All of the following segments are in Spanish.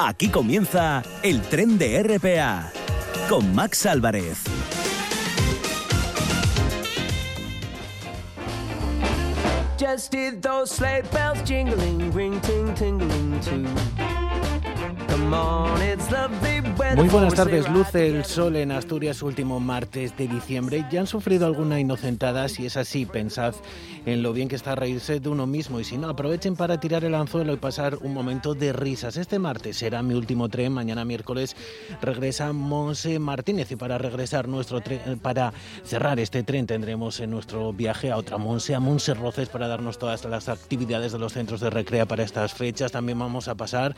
Aquí comienza el tren de RPA con Max Álvarez. Muy buenas tardes. Luce el sol en Asturias último martes de diciembre. ¿Ya han sufrido alguna inocentada? Si es así, pensad en lo bien que está reírse de uno mismo. Y si no, aprovechen para tirar el anzuelo y pasar un momento de risas. Este martes será mi último tren. Mañana miércoles regresa Monse Martínez. Y para regresar nuestro tren, para cerrar este tren, tendremos en nuestro viaje a otra Monse, a Monse Roces, para darnos todas las actividades de los centros de recrea para estas fechas. También vamos a pasar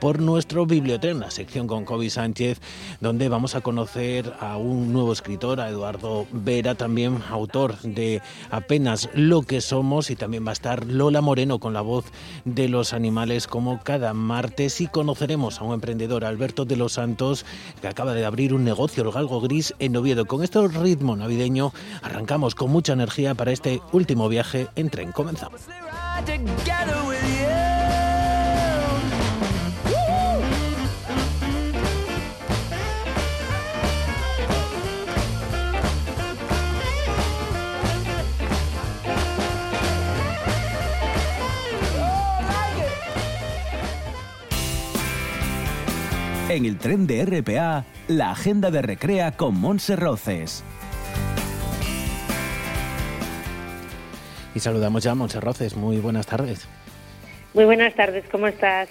por nuestro bibliotren, la sección con Kobe Sánchez, donde vamos a conocer a un nuevo escritor, a Eduardo Vera, también autor de Apenas lo que somos, y también va a estar Lola Moreno con la voz de los animales como cada martes y conoceremos a un emprendedor, Alberto de los Santos, que acaba de abrir un negocio, el Galgo Gris, en Oviedo. Con este ritmo navideño arrancamos con mucha energía para este último viaje en tren. Comenzamos. En el tren de RPA, la agenda de recrea con Monse Roces. Y saludamos ya a Monse Roces. Muy buenas tardes. Muy buenas tardes, ¿cómo estás?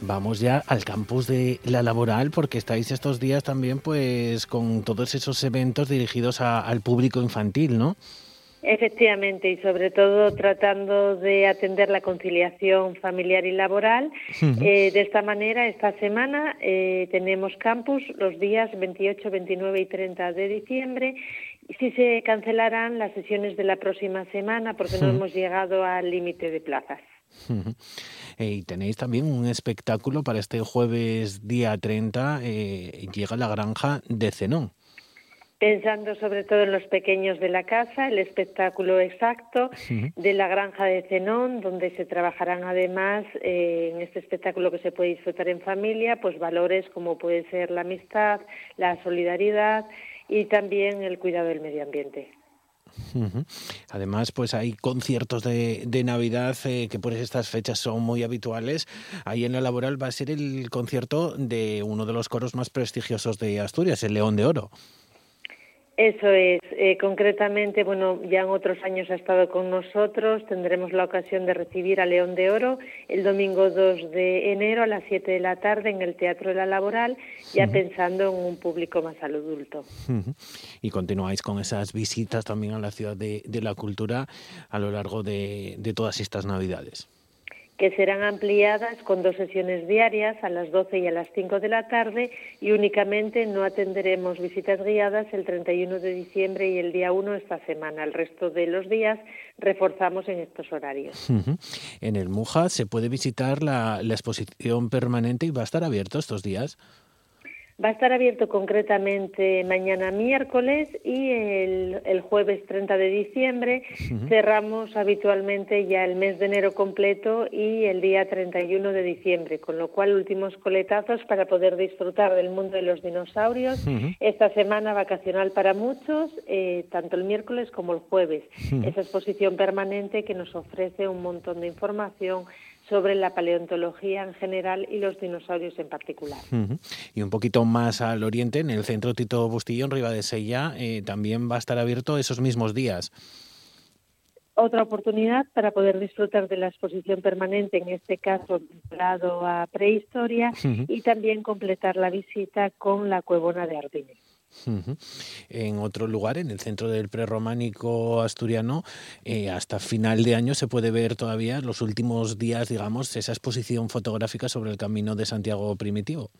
Vamos ya al campus de la laboral porque estáis estos días también pues con todos esos eventos dirigidos a- al público infantil, ¿no? Efectivamente, y sobre todo tratando de atender la conciliación familiar y laboral. Eh, de esta manera, esta semana eh, tenemos campus los días 28, 29 y 30 de diciembre. Sí se cancelarán las sesiones de la próxima semana porque no hemos llegado al límite de plazas. Eh, y tenéis también un espectáculo para este jueves día 30, eh, llega la granja de Zenón. Pensando sobre todo en los pequeños de la casa, el espectáculo exacto de la granja de Zenón, donde se trabajarán además eh, en este espectáculo que se puede disfrutar en familia, pues valores como puede ser la amistad, la solidaridad y también el cuidado del medio ambiente. Además, pues hay conciertos de, de Navidad eh, que por estas fechas son muy habituales. Ahí en la laboral va a ser el concierto de uno de los coros más prestigiosos de Asturias, el León de Oro. Eso es, eh, concretamente, bueno, ya en otros años ha estado con nosotros, tendremos la ocasión de recibir a León de Oro el domingo 2 de enero a las 7 de la tarde en el Teatro de la Laboral, ya pensando en un público más adulto. Ujú. Y continuáis con esas visitas también a la ciudad de, de la cultura a lo largo de, de todas estas Navidades. Que serán ampliadas con dos sesiones diarias a las 12 y a las 5 de la tarde y únicamente no atenderemos visitas guiadas el 31 de diciembre y el día 1 esta semana. El resto de los días reforzamos en estos horarios. En el Muja se puede visitar la exposición permanente y va a estar abierto estos días. Va a estar abierto concretamente mañana miércoles y el, el jueves 30 de diciembre. Cerramos habitualmente ya el mes de enero completo y el día 31 de diciembre, con lo cual últimos coletazos para poder disfrutar del mundo de los dinosaurios. Esta semana vacacional para muchos, eh, tanto el miércoles como el jueves. Esa exposición permanente que nos ofrece un montón de información sobre la paleontología en general y los dinosaurios en particular. Y un poquito más al oriente, en el centro Tito Bustillo, en Ribadesella, eh, también va a estar abierto esos mismos días. Otra oportunidad para poder disfrutar de la exposición permanente, en este caso vinculado a prehistoria, y también completar la visita con la cuevona de Ardine. En otro lugar, en el centro del prerrománico asturiano, eh, hasta final de año se puede ver todavía los últimos días, digamos, esa exposición fotográfica sobre el camino de Santiago primitivo.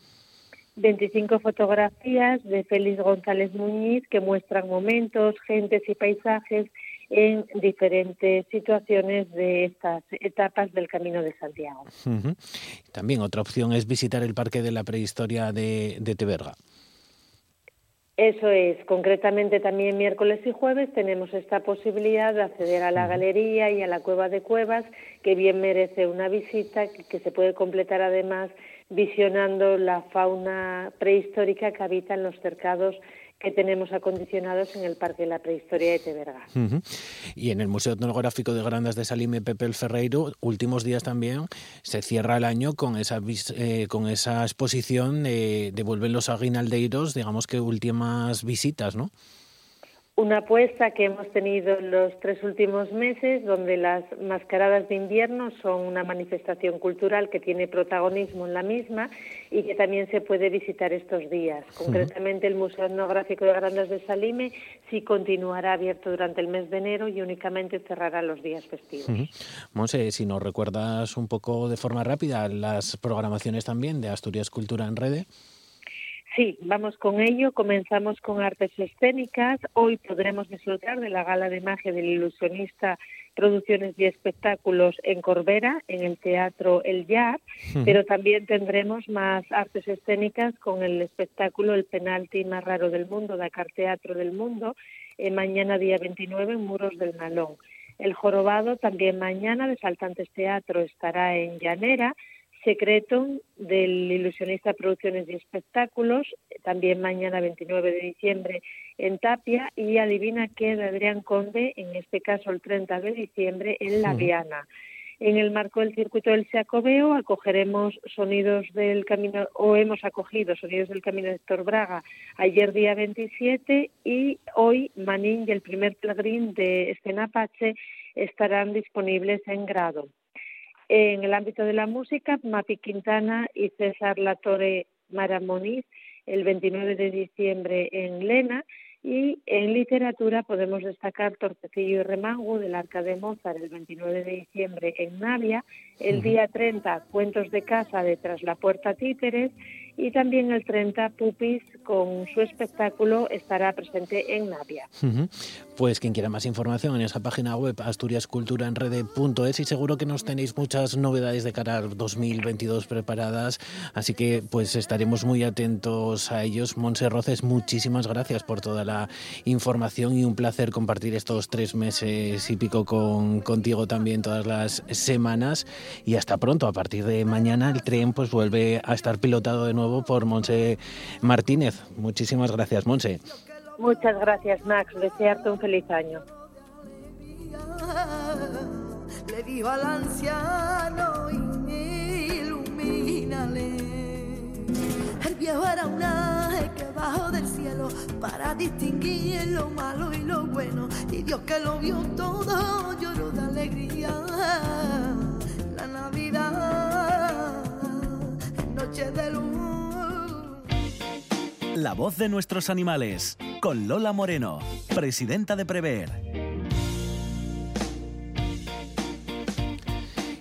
25 fotografías de Félix González Muñiz que muestran momentos, gentes y paisajes en diferentes situaciones de estas etapas del Camino de Santiago. Ujú. También otra opción es visitar el Parque de la Prehistoria de, de Teberga. Eso es, concretamente también miércoles y jueves tenemos esta posibilidad de acceder a la galería y a la cueva de cuevas, que bien merece una visita, que se puede completar además visionando la fauna prehistórica que habita en los cercados que tenemos acondicionados en el Parque de la Prehistoria de Teberga. Y en el Museo Etnográfico de Grandas de Salime Pepe el Ferreiro, últimos días también, se cierra el año con esa, eh, con esa exposición de, de Vuelven los Aguinaldeiros, digamos que últimas visitas, ¿no? Una apuesta que hemos tenido los tres últimos meses, donde las mascaradas de invierno son una manifestación cultural que tiene protagonismo en la misma y que también se puede visitar estos días. Concretamente, el Museo Etnográfico de Grandes de Salime sí continuará abierto durante el mes de enero y únicamente cerrará los días festivos. Monse, si nos recuerdas un poco de forma rápida las programaciones también de Asturias Cultura en Rede. Sí, vamos con ello. Comenzamos con artes escénicas. Hoy podremos disfrutar de la gala de magia del ilusionista Producciones y Espectáculos en Corbera, en el Teatro El Yar, pero también tendremos más artes escénicas con el espectáculo El penalti más raro del mundo, Dakar Teatro del Mundo, eh, mañana día 29 en Muros del Nalón. El jorobado también mañana de Saltantes Teatro estará en Llanera Secreto del Ilusionista Producciones y Espectáculos, también mañana 29 de diciembre en Tapia, y Adivina qué de Adrián Conde, en este caso el 30 de diciembre en La Viana. En el marco del circuito del Seacobeo acogeremos sonidos del camino, o hemos acogido sonidos del camino de Héctor Braga ayer día 27 y hoy Manín y el primer pellegrín de Escena Apache estarán disponibles en grado. En el ámbito de la música, Mapi Quintana y César Latore Maramoniz el 29 de diciembre en Lena. Y en literatura podemos destacar Torpecillo y Remango del Arca de Mozart el 29 de diciembre en Navia, el día 30 Cuentos de Casa de Tras la Puerta Títeres y también el 30 Pupis con su espectáculo estará presente en Navia. Pues quien quiera más información en esa página web asturiasculturaenrede.es y seguro que nos tenéis muchas novedades de cara al 2022 preparadas, así que pues estaremos muy atentos a ellos. Monse Roces, muchísimas gracias por toda la información y un placer compartir estos tres meses y pico con, contigo también todas las semanas y hasta pronto. A partir de mañana el tren pues vuelve a estar pilotado de nuevo por Monse Martínez. Muchísimas gracias, Monse. Muchas gracias, Max. Desearte un feliz año. Le digo al anciano, ilumínale. El viejo era un ángel que bajó del cielo para distinguir lo malo y lo bueno. Y Dios que lo vio todo lloró de alegría. La Navidad, noche de luz la voz de nuestros animales, con Lola Moreno, presidenta de Prever.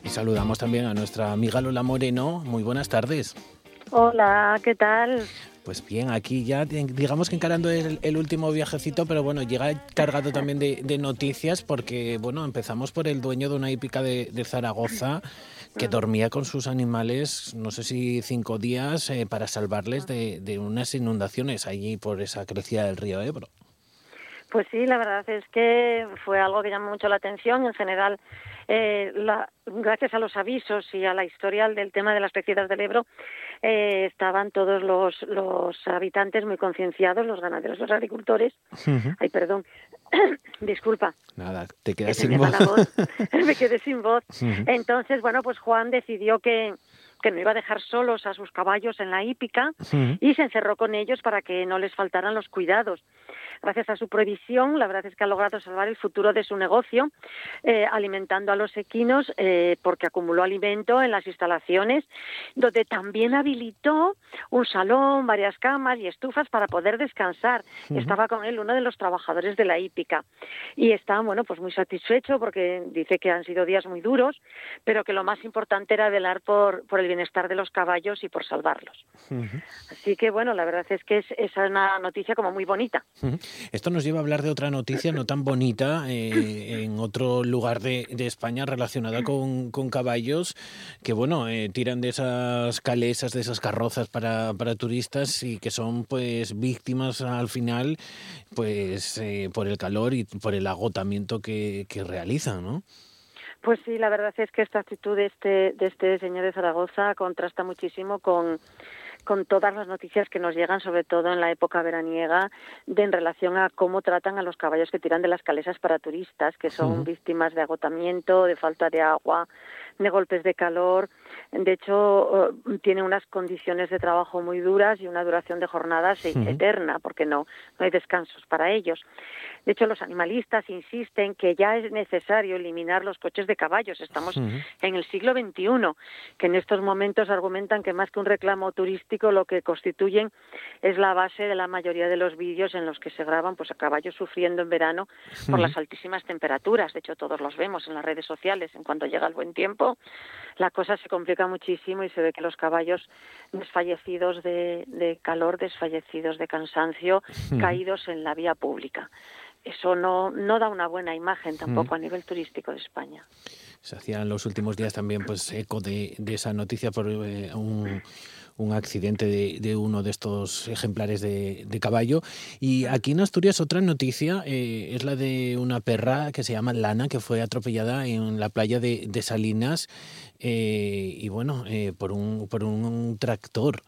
Y saludamos también a nuestra amiga Lola Moreno. Muy buenas tardes. Hola, ¿qué tal? Pues bien, aquí ya digamos que encarando el, último viajecito, pero bueno, llega cargado también de, noticias porque, bueno, empezamos por el dueño de una hípica de Zaragoza que dormía con sus animales, no sé si cinco días, eh, para salvarles de, de, unas inundaciones allí por esa crecida del río Ebro. Pues sí, la verdad es que fue algo que llamó mucho la atención. En general, eh, la, gracias a los avisos y a la historial del tema de las crecidas del Ebro, eh, estaban todos los, los habitantes muy concienciados, los ganaderos, los agricultores. Ay, perdón, disculpa. Nada, te quedas sin voz. me quedé sin voz. Entonces, bueno, pues Juan decidió que, que no iba a dejar solos a sus caballos en la hípica y se encerró con ellos para que no les faltaran los cuidados gracias a su previsión, la verdad es que ha logrado salvar el futuro de su negocio, eh, alimentando a los equinos eh, porque acumuló alimento en las instalaciones, donde también habilitó un salón, varias camas y estufas para poder descansar. Estaba con él uno de los trabajadores de la hípica y está, bueno, pues muy satisfecho porque dice que han sido días muy duros, pero que lo más importante era velar por, por el bienestar de los caballos y por salvarlos. Así que, bueno, la verdad es que es, es una noticia como muy bonita. Esto nos lleva a hablar de otra noticia no tan bonita eh, en otro lugar de, España relacionada con, caballos que, bueno, eh, tiran de esas calesas, de esas carrozas para, para turistas y que son pues víctimas al final pues eh, por el calor y por el agotamiento que, que realizan, ¿no? Pues sí, la verdad es que esta actitud de este, de este señor de Zaragoza contrasta muchísimo con, con todas las noticias que nos llegan, sobre todo en la época veraniega, de en relación a cómo tratan a los caballos que tiran de las calesas para turistas, que son víctimas de agotamiento, de falta de agua, de golpes de calor. De hecho, eh, tiene unas condiciones de trabajo muy duras y una duración de jornadas eterna, porque no, no hay descansos para ellos. De hecho, los animalistas insisten que ya es necesario eliminar los coches de caballos. Estamos en el siglo XXI, que en estos momentos argumentan que más que un reclamo turístico, lo que constituyen es la base de la mayoría de los vídeos en los que se graban pues, a caballos sufriendo en verano por las altísimas temperaturas. De hecho, todos los vemos en las redes sociales. En cuanto llega el buen tiempo, la cosa se complica muchísimo y se ve que los caballos desfallecidos de, calor, desfallecidos de cansancio, caídos en la vía pública. Eso no, no da una buena imagen tampoco a nivel turístico de España. Se hacía en los últimos días también pues eco de, esa noticia por eh, un, un, accidente de, uno de estos ejemplares de, caballo. Y aquí en Asturias otra noticia eh, es la de una perra que se llama Lana, que fue atropellada en la playa de, Salinas eh, y bueno, por, un, por un tractor.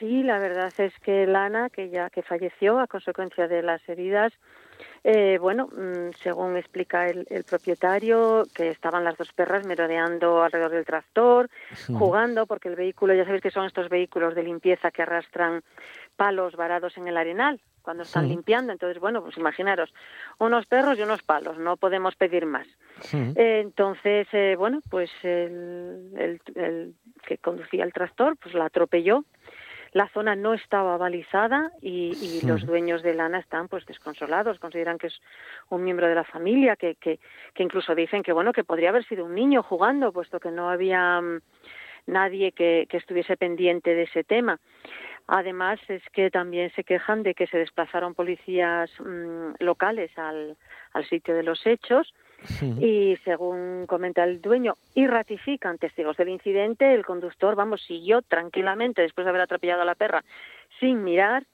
Sí, la verdad es que Lana, que ya que falleció a consecuencia de las heridas, eh, bueno, mm, según explica el, propietario, que estaban las dos perras merodeando alrededor del tractor, jugando, porque el vehículo, ya sabéis que son estos vehículos de limpieza que arrastran palos varados en el arenal cuando están limpiando. Entonces, bueno, pues imaginaros, unos perros y unos palos, no podemos pedir más. Eh, entonces, eh, bueno, pues el, el, el, que conducía el tractor, pues la atropelló la zona no estaba balizada y, los dueños de lana están pues desconsolados, consideran que es un miembro de la familia, que, que, que incluso dicen que bueno, que podría haber sido un niño jugando, puesto que no había mm, nadie que, que estuviese pendiente de ese tema. Además, es que también se quejan de que se desplazaron policías mm, locales al, al sitio de los hechos y según comenta el dueño y ratifican testigos del incidente, el conductor, vamos, siguió tranquilamente después de haber atropellado a la perra sin mirar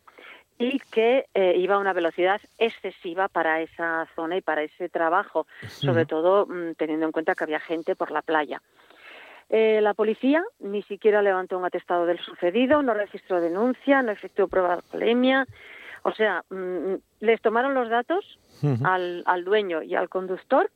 y que eh, iba a una velocidad excesiva para esa zona y para ese trabajo, sobre todo mm, teniendo en cuenta que había gente por la playa. Eh, la policía ni siquiera levantó un atestado del sucedido, no registró denuncia, no efectuó prueba de alcoholemia. O sea, mm, les tomaron los datos al, al, dueño y al conductor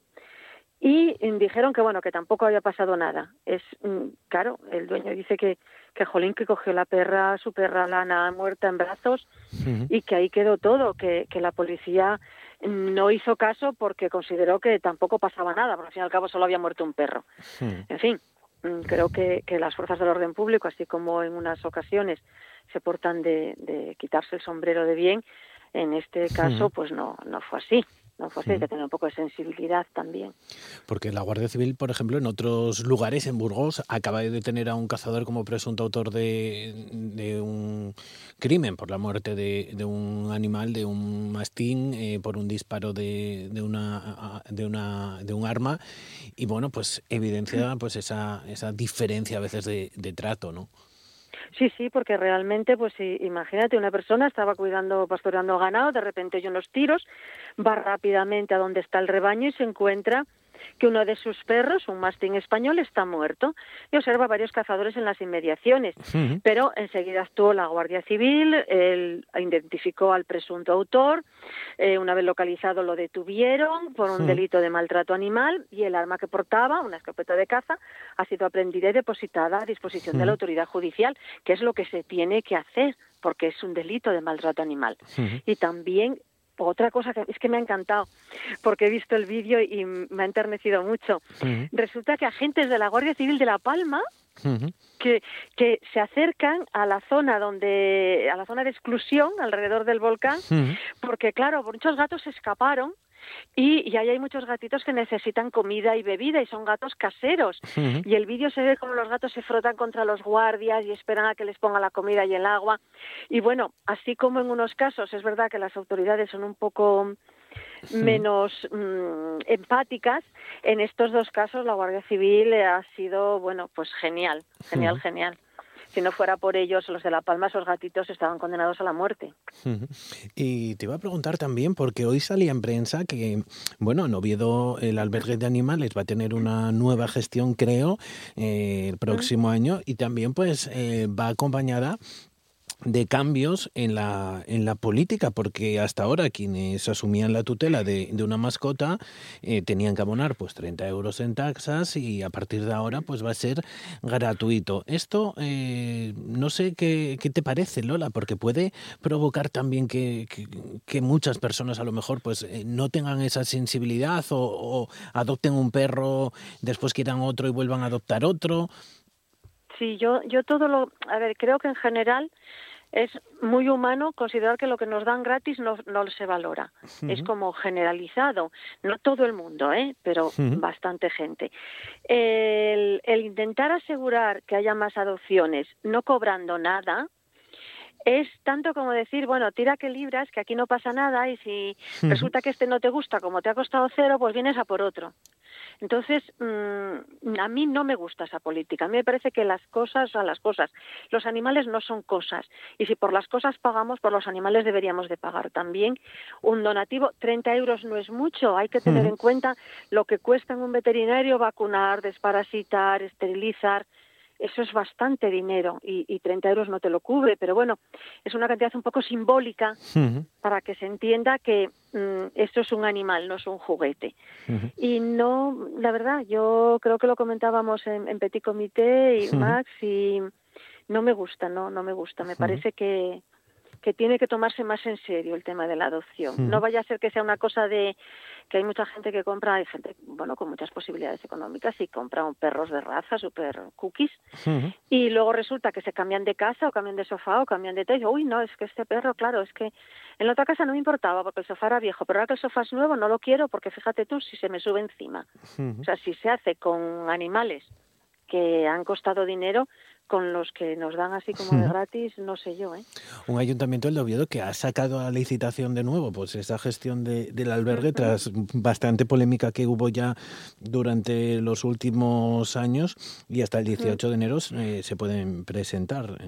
y dijeron que bueno que tampoco había pasado nada. Es mm, claro el dueño dice que que Jolín que cogió la perra su perra lana muerta en brazos y que ahí quedó todo que, que la policía no hizo caso porque consideró que tampoco pasaba nada porque al fin y al cabo solo había muerto un perro. En fin mm, creo que, que las fuerzas del orden público así como en unas ocasiones se portan de, de quitarse el sombrero de bien en este caso pues no no fue así no pues hay que tener un poco de sensibilidad también. Porque la Guardia Civil, por ejemplo, en otros lugares, en Burgos, acaba de detener a un cazador como presunto autor de, un crimen por la muerte de, un animal, de un mastín, eh, por un disparo de, una, de, una, de un arma. Y bueno, pues evidencia pues esa, esa diferencia a veces de, de trato, ¿no? Sí, sí, porque realmente, pues imagínate, una persona estaba cuidando, pastoreando ganado, de repente oye unos tiros, va rápidamente a donde está el rebaño y se encuentra que uno de sus perros, un mastín español, está muerto. Y observa varios cazadores en las inmediaciones. Pero enseguida actuó la Guardia Civil, él identificó al presunto autor, eh, una vez localizado lo detuvieron por un delito de maltrato animal y el arma que portaba, una escopeta de caza, ha sido aprendida y depositada a disposición de la autoridad judicial, que es lo que se tiene que hacer porque es un delito de maltrato animal. Y también otra cosa que es que me ha encantado, porque he visto el vídeo y me ha enternecido mucho. Resulta que agentes de la Guardia Civil de La Palma que, que se acercan a la zona donde a la zona de exclusión alrededor del volcán, porque claro, muchos gatos se escaparon Y, ahí hay muchos gatitos que necesitan comida y bebida y son gatos caseros. Y el vídeo se ve como los gatos se frotan contra los guardias y esperan a que les ponga la comida y el agua. Y bueno, así como en unos casos es verdad que las autoridades son un poco menos mm, empáticas. En estos dos casos la Guardia Civil ha sido, bueno, pues genial, genial, genial si no fuera por ellos, los de La Palma, esos gatitos estaban condenados a la muerte. Y te iba a preguntar también, porque hoy salía en prensa que, bueno, en Oviedo el albergue de animales va a tener una nueva gestión, creo, eh, el próximo año, y también pues eh, va acompañada de cambios en la, en la política, porque hasta ahora quienes asumían la tutela de, de una mascota eh, tenían que abonar pues 30 euros en taxas y a partir de ahora pues va a ser gratuito. Esto eh, no sé qué, qué, te parece, Lola, porque puede provocar también que, que, muchas personas a lo mejor pues eh, no tengan esa sensibilidad o, o adopten un perro, después quieran otro y vuelvan a adoptar otro. Sí, yo, yo todo lo, a ver, creo que en general es muy humano considerar que lo que nos dan gratis no, no se valora. Es como generalizado. No todo el mundo, ¿eh? pero bastante gente. El, el intentar asegurar que haya más adopciones no cobrando nada, es tanto como decir, bueno, tira que libras, que aquí no pasa nada y si resulta que este no te gusta como te ha costado cero, pues vienes a por otro. Entonces, mm, a mí no me gusta esa política. A mí me parece que las cosas son las cosas. Los animales no son cosas. Y si por las cosas pagamos, por los animales deberíamos de pagar también. Un donativo, 30 euros no es mucho. Hay que tener en cuenta lo que cuesta en un veterinario vacunar, desparasitar, esterilizar eso es bastante dinero y, y 30 euros no te lo cubre, pero bueno, es una cantidad un poco simbólica para que se entienda que mm, esto es un animal, no es un juguete. Y no, la verdad, yo creo que lo comentábamos en, Petit Comité y Max y no me gusta, no, no me gusta. Me parece que, que tiene que tomarse más en serio el tema de la adopción. No vaya a ser que sea una cosa de que hay mucha gente que compra, hay gente, bueno, con muchas posibilidades económicas y compra un perros de raza, super cookies, y luego resulta que se cambian de casa o cambian de sofá o cambian de techo. Uy, no, es que este perro, claro, es que en la otra casa no me importaba porque el sofá era viejo, pero ahora que el sofá es nuevo no lo quiero porque fíjate tú si se me sube encima. O sea, si se hace con animales que han costado dinero, con los que nos dan así como de gratis, no sé yo. ¿eh? Un ayuntamiento del Oviedo que ha sacado a licitación de nuevo pues esa gestión de, del albergue tras bastante polémica que hubo ya durante los últimos años y hasta el 18 de enero eh, se pueden presentar.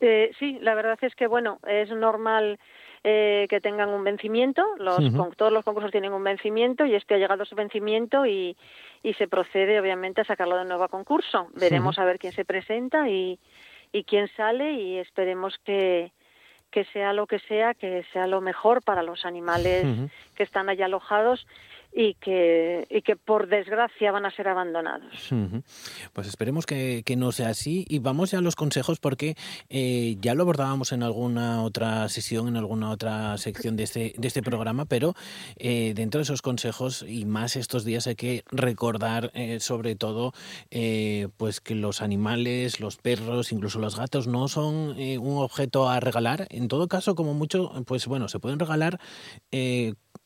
Eh, sí, la verdad es que bueno, es normal eh, que tengan un vencimiento. Los, todos los concursos tienen un vencimiento y este ha llegado a su vencimiento y, y se procede obviamente a sacarlo de nuevo a concurso. Veremos a ver quién se presenta y, y quién sale y esperemos que, que sea lo que sea, que sea lo mejor para los animales que están allá alojados y que, y que por desgracia van a ser abandonados. Pues esperemos que, no sea así y vamos ya a los consejos porque eh, ya lo abordábamos en alguna otra sesión, en alguna otra sección de este, de este programa, pero eh, dentro de esos consejos y más estos días hay que recordar eh, sobre todo pues que los animales, los perros, incluso los gatos no son un objeto a regalar. En todo caso, como mucho, pues bueno, se pueden regalar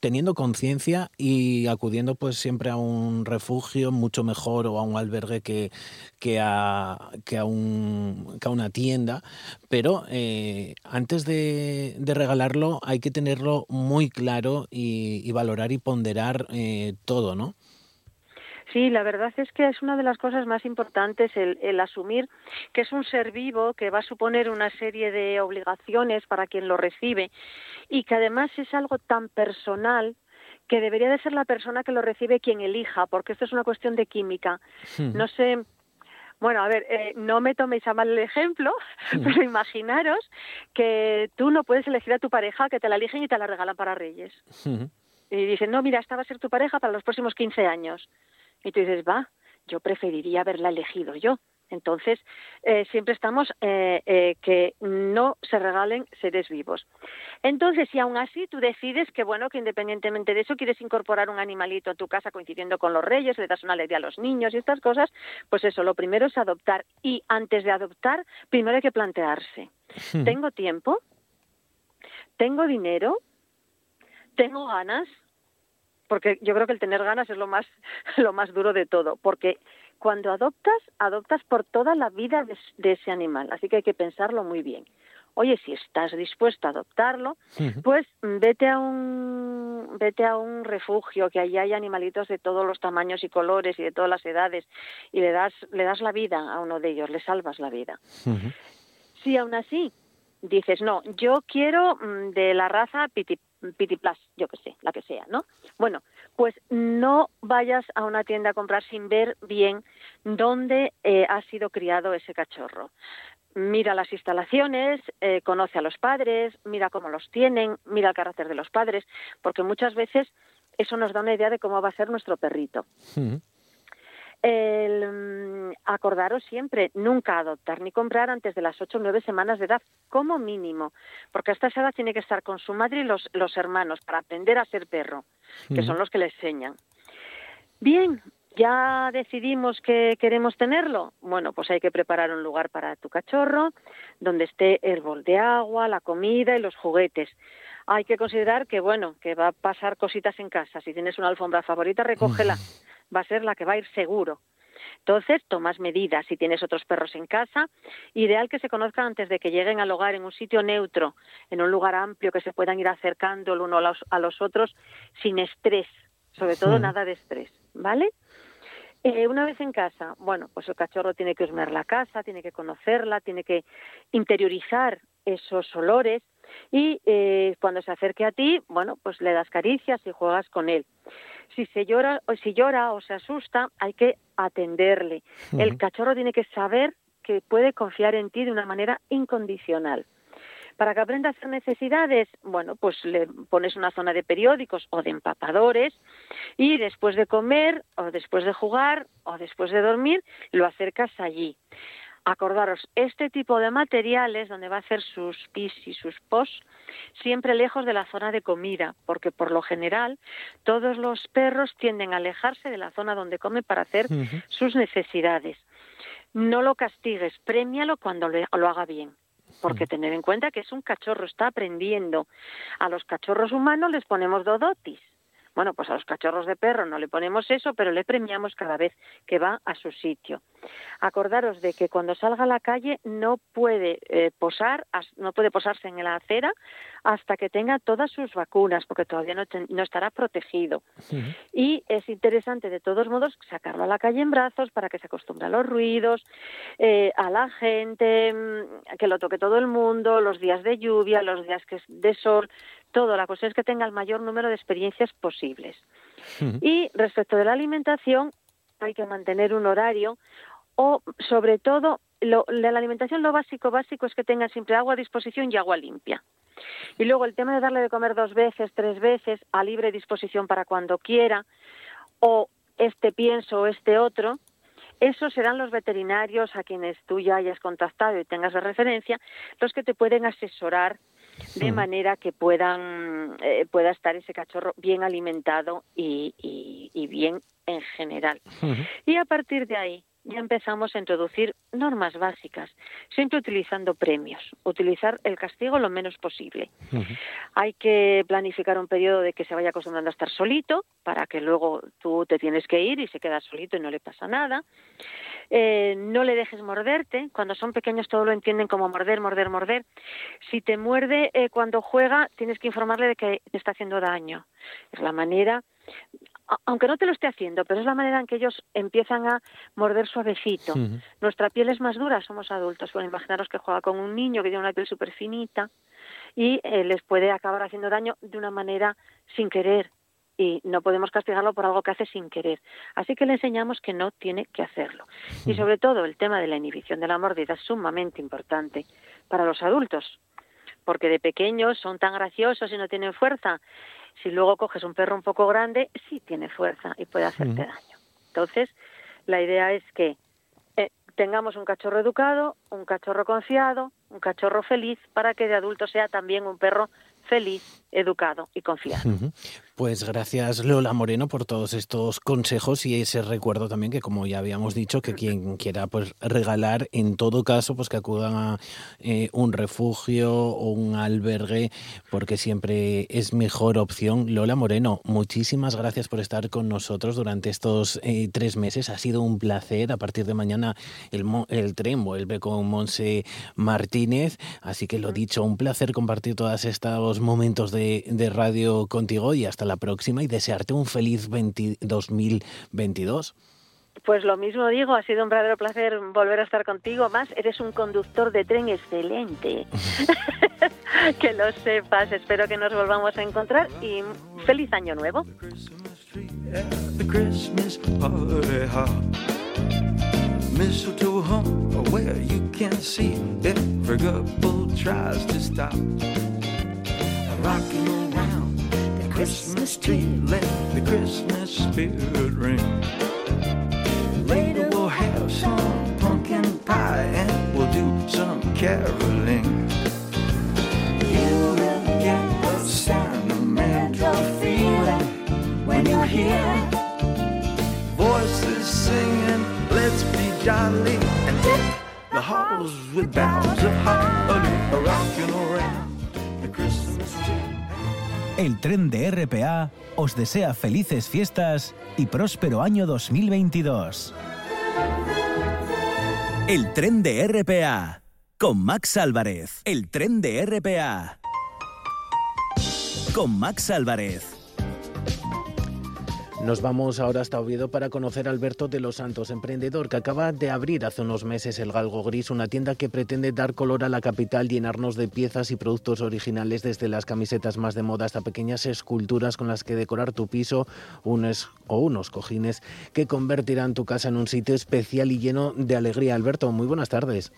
teniendo conciencia y acudiendo pues siempre a un refugio mucho mejor o a un albergue que, que, a, que, a, una tienda, pero eh, antes de, regalarlo hay que tenerlo muy claro y, y valorar y ponderar eh, todo, ¿no? Sí, la verdad es que es una de las cosas más importantes el, el, asumir que es un ser vivo que va a suponer una serie de obligaciones para quien lo recibe y que además es algo tan personal que debería de ser la persona que lo recibe quien elija, porque esto es una cuestión de química. Hmm. No sé, bueno, a ver, eh, no me toméis a mal el ejemplo, hmm. pero imaginaros que tú no puedes elegir a tu pareja, que te la eligen y te la regalan para Reyes. Hmm. Y dicen, no, mira, esta va a ser tu pareja para los próximos 15 años. Y tú dices, va, yo preferiría haberla elegido yo. Entonces, eh, siempre estamos eh, eh, que no se regalen seres vivos. Entonces, si aún así tú decides que, bueno, que independientemente de eso quieres incorporar un animalito a tu casa coincidiendo con los reyes, le das una alegría a los niños y estas cosas, pues eso, lo primero es adoptar. Y antes de adoptar, primero hay que plantearse, ¿tengo tiempo? ¿Tengo dinero? Tengo ganas, porque yo creo que el tener ganas es lo más, lo más duro de todo, porque cuando adoptas, adoptas por toda la vida de, ese animal, así que hay que pensarlo muy bien. Oye, si estás dispuesto a adoptarlo, pues vete a un vete a un refugio que allí hay animalitos de todos los tamaños y colores y de todas las edades y le das le das la vida a uno de ellos, le salvas la vida. Si aún así dices, no, yo quiero mm, de la raza Piti, Plus, yo que sé, la que sea, ¿no? Bueno, pues no vayas a una tienda a comprar sin ver bien dónde eh, ha sido criado ese cachorro. Mira las instalaciones, eh, conoce a los padres, mira cómo los tienen, mira el carácter de los padres, porque muchas veces eso nos da una idea de cómo va a ser nuestro perrito el, mm, acordaros siempre, nunca adoptar ni comprar antes de las ocho o nueve semanas de edad, como mínimo, porque a esta edad tiene que estar con su madre y los, los hermanos para aprender a ser perro, que son los que le enseñan. Bien, ¿Ya decidimos que queremos tenerlo? Bueno, pues hay que preparar un lugar para tu cachorro, donde esté el bol de agua, la comida y los juguetes. Hay que considerar que, bueno, que va a pasar cositas en casa. Si tienes una alfombra favorita, recógela va a ser la que va a ir seguro. Entonces, tomas medidas. Si tienes otros perros en casa, ideal que se conozcan antes de que lleguen al hogar en un sitio neutro, en un lugar amplio, que se puedan ir acercando el uno a los, otros sin estrés, sobre todo nada de estrés, ¿vale? Eh, una vez en casa, bueno, pues el cachorro tiene que husmear la casa, tiene que conocerla, tiene que interiorizar esos olores y eh, cuando se acerque a ti, bueno, pues le das caricias y juegas con él. Si se llora o si llora o se asusta, hay que atenderle. El cachorro tiene que saber que puede confiar en ti de una manera incondicional. Para que aprenda a hacer necesidades, bueno, pues le pones una zona de periódicos o de empapadores y después de comer o después de jugar o después de dormir, lo acercas allí. Acordaros, este tipo de materiales donde va a hacer sus pis y sus pos, siempre lejos de la zona de comida, porque por lo general todos los perros tienden a alejarse de la zona donde come para hacer sus necesidades. No lo castigues, premialo cuando lo haga bien porque tener en cuenta que es un cachorro, está aprendiendo. A los cachorros humanos les ponemos dodotis, bueno, pues a los cachorros de perro no le ponemos eso, pero le premiamos cada vez que va a su sitio. Acordaros de que cuando salga a la calle no puede eh, posar, no puede posarse en la acera hasta que tenga todas sus vacunas, porque todavía no, estará protegido. Y es interesante, de todos modos, sacarlo a la calle en brazos para que se acostumbre a los ruidos, eh, a la gente, mm, que lo toque todo el mundo, los días de lluvia, los días que es de sol, todo. La cuestión es que tenga el mayor número de experiencias posibles. Y respecto de la alimentación, hay que mantener un horario o, sobre todo, lo, de la alimentación lo básico, básico es que tenga siempre agua a disposición y agua limpia. Y luego el tema de darle de comer dos veces, tres veces, a libre disposición para cuando quiera, o este pienso o este otro, esos serán los veterinarios a quienes tú ya hayas contactado y tengas la referencia, los que te pueden asesorar de manera que puedan eh, pueda estar ese cachorro bien alimentado y, y, bien en general. Y a partir de ahí ya empezamos a introducir normas básicas, siempre utilizando premios, utilizar el castigo lo menos posible. Hay que planificar un periodo de que se vaya acostumbrando a estar solito, para que luego tú te tienes que ir y se queda solito y no le pasa nada. Eh, no le dejes morderte, cuando son pequeños todo lo entienden como morder, morder, morder. Si te muerde eh, cuando juega, tienes que informarle de que te está haciendo daño. Es la manera aunque no te lo esté haciendo, pero es la manera en que ellos empiezan a morder suavecito. Nuestra piel es más dura, somos adultos. Bueno, imaginaros que juega con un niño que tiene una piel súper finita y eh, les puede acabar haciendo daño de una manera sin querer y no podemos castigarlo por algo que hace sin querer. Así que le enseñamos que no tiene que hacerlo. Y sobre todo el tema de la inhibición de la mordida es sumamente importante para los adultos, porque de pequeños son tan graciosos y no tienen fuerza si luego coges un perro un poco grande, sí tiene fuerza y puede hacerte daño. Entonces, la idea es que eh, tengamos un cachorro educado, un cachorro confiado, un cachorro feliz, para que de adulto sea también un perro feliz, educado y confiado. Pues gracias Lola Moreno por todos estos consejos y ese recuerdo también que como ya habíamos dicho que quien quiera pues regalar en todo caso pues que acudan a eh, un refugio o un albergue porque siempre es mejor opción. Lola Moreno, muchísimas gracias por estar con nosotros durante estos eh, tres meses. Ha sido un placer. A partir de mañana el, el tren vuelve con Monse Martínez. Así que lo dicho, un placer compartir todos estos momentos de, de radio contigo y hasta la próxima y desearte un feliz 2022. Pues lo mismo digo, ha sido un verdadero placer volver a estar contigo. Más, eres un conductor de tren excelente. que lo sepas, espero que nos volvamos a encontrar y feliz año nuevo. Christmas tree, let the Christmas spirit ring. Later we'll have some pumpkin pie and we'll do some caroling. You will get the sentimental feeling when you hear voices singing, let's be jolly and deck the halls with boughs of holly, rocking around the Christmas. El tren de RPA os desea felices fiestas y próspero año 2022. El tren de RPA con Max Álvarez. El tren de RPA con Max Álvarez. Nos vamos ahora hasta Oviedo para conocer a Alberto de los Santos, emprendedor que acaba de abrir hace unos meses el Galgo Gris, una tienda que pretende dar color a la capital, llenarnos de piezas y productos originales desde las camisetas más de moda hasta pequeñas esculturas con las que decorar tu piso unos, o unos cojines que convertirán tu casa en un sitio especial y lleno de alegría. Alberto, muy buenas tardes.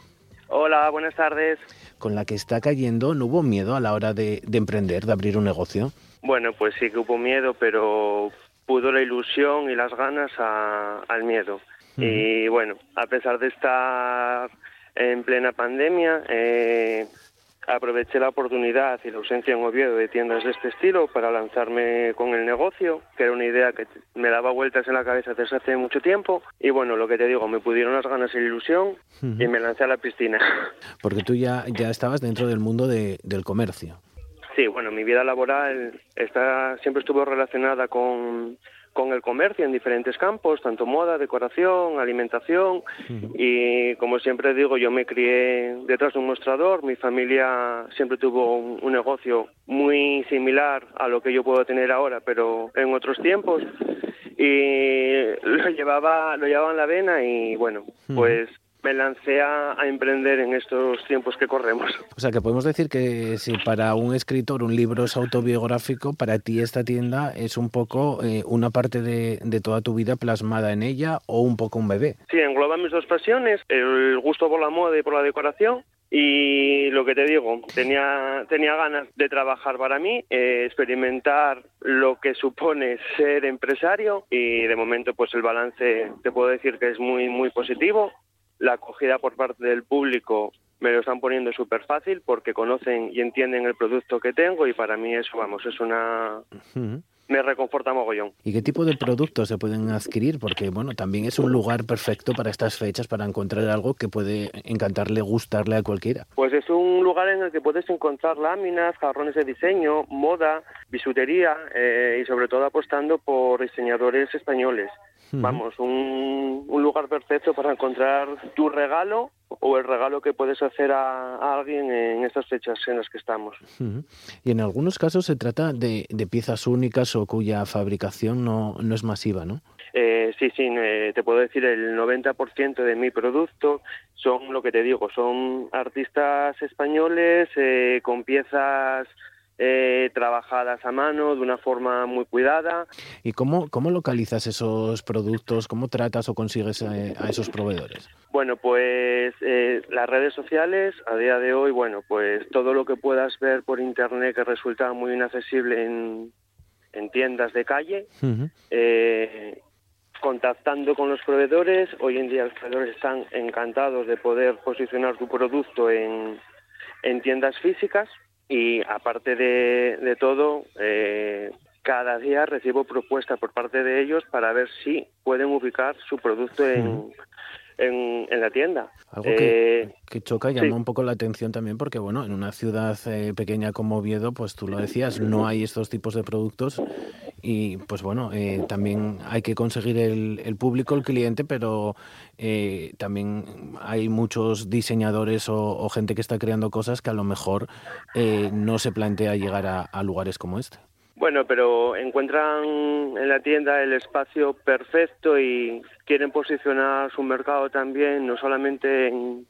Hola, buenas tardes. Con la que está cayendo, ¿no hubo miedo a la hora de, de emprender, de abrir un negocio? Bueno, pues sí que hubo miedo, pero pudo la ilusión y las ganas al miedo. Y bueno, a pesar de estar en plena pandemia, eh, aproveché la oportunidad y la ausencia en Oviedo de tiendas de este estilo para lanzarme con el negocio, que era una idea que me daba vueltas en la cabeza desde hace mucho tiempo. Y bueno, lo que te digo, me pudieron las ganas y la ilusión y me lancé a la piscina. Porque tú ya, ya estabas dentro del mundo de, del comercio. Sí, bueno, mi vida laboral está siempre estuvo relacionada con, con el comercio en diferentes campos, tanto moda, decoración, alimentación. Y como siempre digo, yo me crié detrás de un mostrador, mi familia siempre tuvo un, un negocio muy similar a lo que yo puedo tener ahora, pero en otros tiempos. Y lo llevaba lo llevaba en la vena y bueno, pues me lancé a, a, emprender en estos tiempos que corremos. O sea, que podemos decir que si para un escritor un libro es autobiográfico, para ti esta tienda es un poco eh, una parte de, de, toda tu vida plasmada en ella o un poco un bebé. Sí, engloba mis dos pasiones, el gusto por la moda y por la decoración. Y lo que te digo, tenía, tenía ganas de trabajar para mí, eh, experimentar lo que supone ser empresario y de momento pues el balance te puedo decir que es muy, muy positivo la acogida por parte del público me lo están poniendo súper fácil porque conocen y entienden el producto que tengo y para mí eso, vamos, es una... Uh -huh. Me reconforta mogollón. ¿Y qué tipo de productos se pueden adquirir? Porque, bueno, también es un lugar perfecto para estas fechas, para encontrar algo que puede encantarle, gustarle a cualquiera. Pues es un lugar en el que puedes encontrar láminas, jarrones de diseño, moda, bisutería eh, y sobre todo apostando por diseñadores españoles. Vamos, un, un, lugar perfecto para encontrar tu regalo o el regalo que puedes hacer a, a alguien en estas fechas en las que estamos. Y en algunos casos se trata de, de, piezas únicas o cuya fabricación no, no es masiva, ¿no? Eh, sí, sí, eh, te puedo decir el 90% de mi producto son lo que te digo, son artistas españoles eh, con piezas eh, trabajadas a mano de una forma muy cuidada. ¿Y cómo, cómo localizas esos productos? ¿Cómo tratas o consigues a, a esos proveedores? Bueno, pues eh, las redes sociales a día de hoy, bueno, pues todo lo que puedas ver por internet que resulta muy inaccesible en, en tiendas de calle, uh -huh. eh, contactando con los proveedores. Hoy en día los proveedores están encantados de poder posicionar tu producto en, en tiendas físicas y aparte de, todo, eh, cada día recibo propuestas por parte de ellos para ver si pueden ubicar su producto en, en, la tienda. Algo que, eh, choca y llama un poco la atención también porque, bueno, en una ciudad eh, pequeña como Oviedo, pues tú lo decías, no hay estos tipos de productos y, pues bueno, eh, también hay que conseguir el, público, el cliente, pero también hay muchos diseñadores o, gente que está creando cosas que a lo mejor no se plantea llegar a lugares como este. Bueno, pero encuentran en la tienda el espacio perfecto y quieren posicionar su mercado también, no solamente en,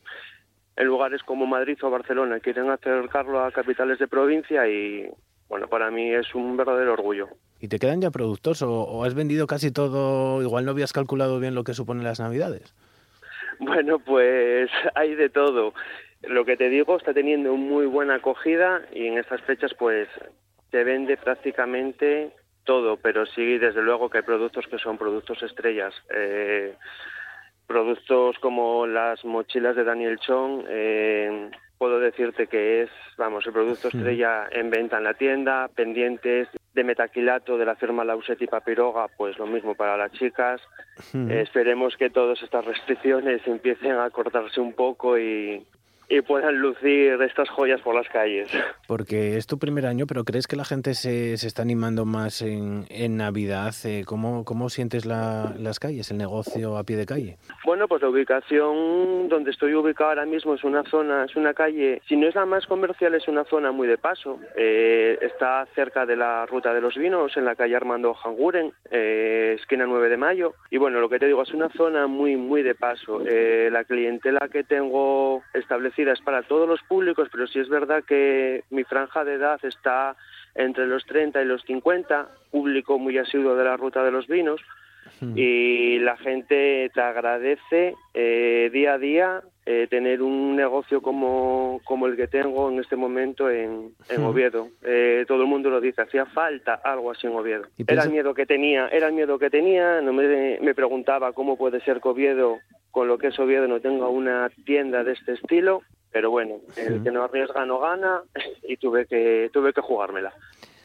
lugares como Madrid o Barcelona, quieren acercarlo a capitales de provincia y, bueno, para mí es un verdadero orgullo. ¿Y te quedan ya productos o, has vendido casi todo? Igual no habías calculado bien lo que suponen las Navidades. Bueno, pues hay de todo. Lo que te digo está teniendo muy buena acogida y en estas fechas pues se vende prácticamente todo, pero sí, desde luego que hay productos que son productos estrellas. Eh, productos como las mochilas de Daniel Chong, eh, puedo decirte que es, vamos, el producto estrella en venta en la tienda, pendientes de metaquilato de la firma Lauset y Papiroga, pues lo mismo para las chicas. esperemos que todas estas restricciones empiecen a cortarse un poco y, y puedan lucir estas joyas por las calles. Porque es tu primer año, pero ¿crees que la gente se, se está animando más en, en Navidad? Eh, ¿Cómo, cómo sientes las calles, el negocio a pie de calle? Bueno, pues la ubicación donde estoy ubicado ahora mismo es una zona, es una calle, si no es la más comercial, es una zona muy de paso. Eh, está cerca de la Ruta de los Vinos, en la calle Armando Janguren, eh, esquina 9 de Mayo. Y bueno, lo que te digo, es una zona muy, muy de paso. la clientela que tengo establecida es para todos los públicos, pero sí es verdad que mi franja de edad está entre los 30 y los 50, público muy asiduo de la ruta de los vinos, hmm. y la gente te agradece eh, día a día eh, tener un negocio como, como el que tengo en este momento en, en hmm. Oviedo. Eh, todo el mundo lo dice, hacía falta algo así en Oviedo. Era el miedo que tenía, era el miedo que tenía, no me, me preguntaba cómo puede ser que Oviedo con lo que es Oviedo no tenga una tienda de este estilo, pero bueno, el que no arriesga no gana y tuve que tuve que jugármela.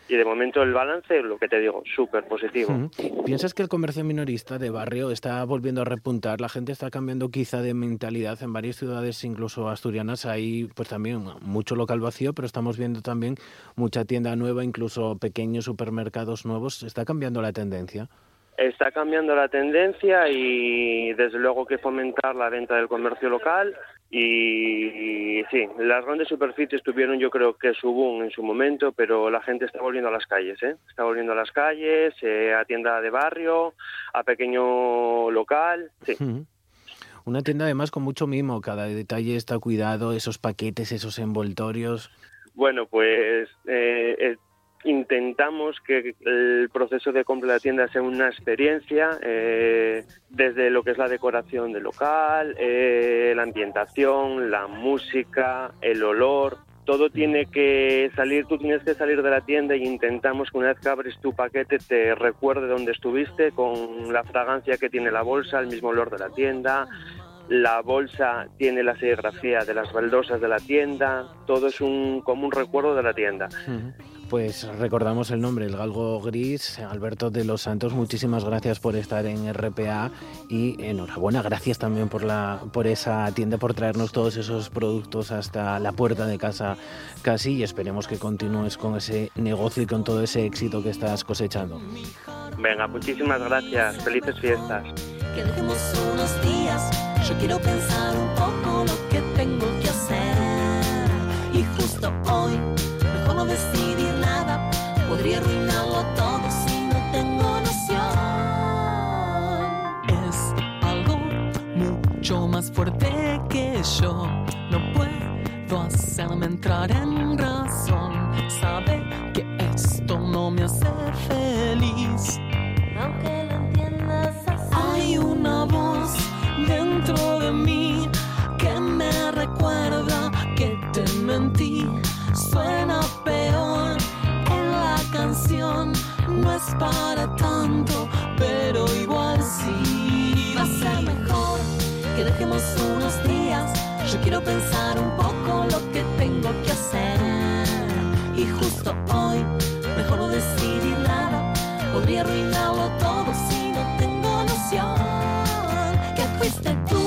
Y de momento el balance, lo que te digo, súper positivo. ¿Piensas que el comercio minorista de barrio está volviendo a repuntar? La gente está cambiando quizá de mentalidad en varias ciudades, incluso asturianas. Hay pues también mucho local vacío, pero estamos viendo también mucha tienda nueva, incluso pequeños supermercados nuevos. ¿Está cambiando la tendencia? Está cambiando la tendencia y desde luego que fomentar la venta del comercio local y, sí, las grandes superficies tuvieron yo creo que su boom en su momento, pero la gente está volviendo a las calles, ¿eh? está volviendo a las calles, eh, a tienda de barrio, a pequeño local, sí. Una tienda además con mucho mimo, cada detalle está cuidado, esos paquetes, esos envoltorios. Bueno, pues eh, intentamos que el proceso de compra de la tienda sea una experiencia, eh, desde lo que es la decoración del local, eh, la ambientación, la música, el olor. Todo tiene que salir, tú tienes que salir de la tienda y intentamos que una vez que abres tu paquete te recuerde dónde estuviste, con la fragancia que tiene la bolsa, el mismo olor de la tienda, la bolsa tiene la serigrafía de las baldosas de la tienda, todo es un, como un recuerdo de la tienda. Pues recordamos el nombre, el Galgo Gris, Alberto de los Santos, muchísimas gracias por estar en RPA y enhorabuena, gracias también por, la, por esa tienda, por traernos todos esos productos hasta la puerta de casa casi y esperemos que continúes con ese negocio y con todo ese éxito que estás cosechando. Venga, muchísimas gracias, felices fiestas. Que dejemos unos días, yo quiero pensar un poco lo que tengo que hacer y justo hoy mejor no decidir podría arruinarlo todo si no tengo noción. Es algo mucho más fuerte que yo. No puedo hacerme entrar en razón. Sabe que esto no me hace feliz. Es para tanto, pero igual sí. Va a ser mejor que dejemos unos días. Yo quiero pensar un poco lo que tengo que hacer. Y justo hoy, mejor no decidir nada. Podría arruinarlo todo si no tengo noción. Que fuiste tú,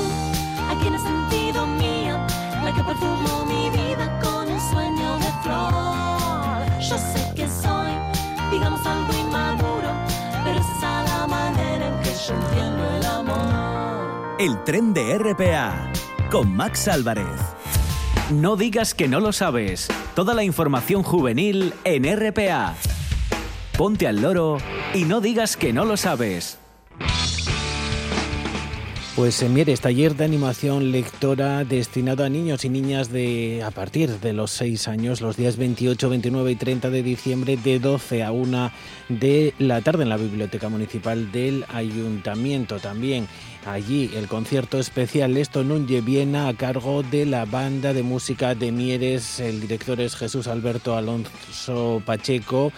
a quien he sentido mía, la que perfumó mi vida con un sueño de flor. Yo sé que soy, digamos, algo inmaduro, pero la manera en que yo entiendo el amor. El tren de RPA con Max Álvarez. No digas que no lo sabes. Toda la información juvenil en RPA. Ponte al loro y no digas que no lo sabes. Pues en Mieres, taller de animación lectora destinado a niños y niñas de a partir de los 6 años, los días 28, 29 y 30 de diciembre, de 12 a 1 de la tarde en la Biblioteca Municipal del Ayuntamiento. También allí el concierto especial Esto Núñez Viena a cargo de la banda de música de Mieres. El director es Jesús Alberto Alonso Pacheco.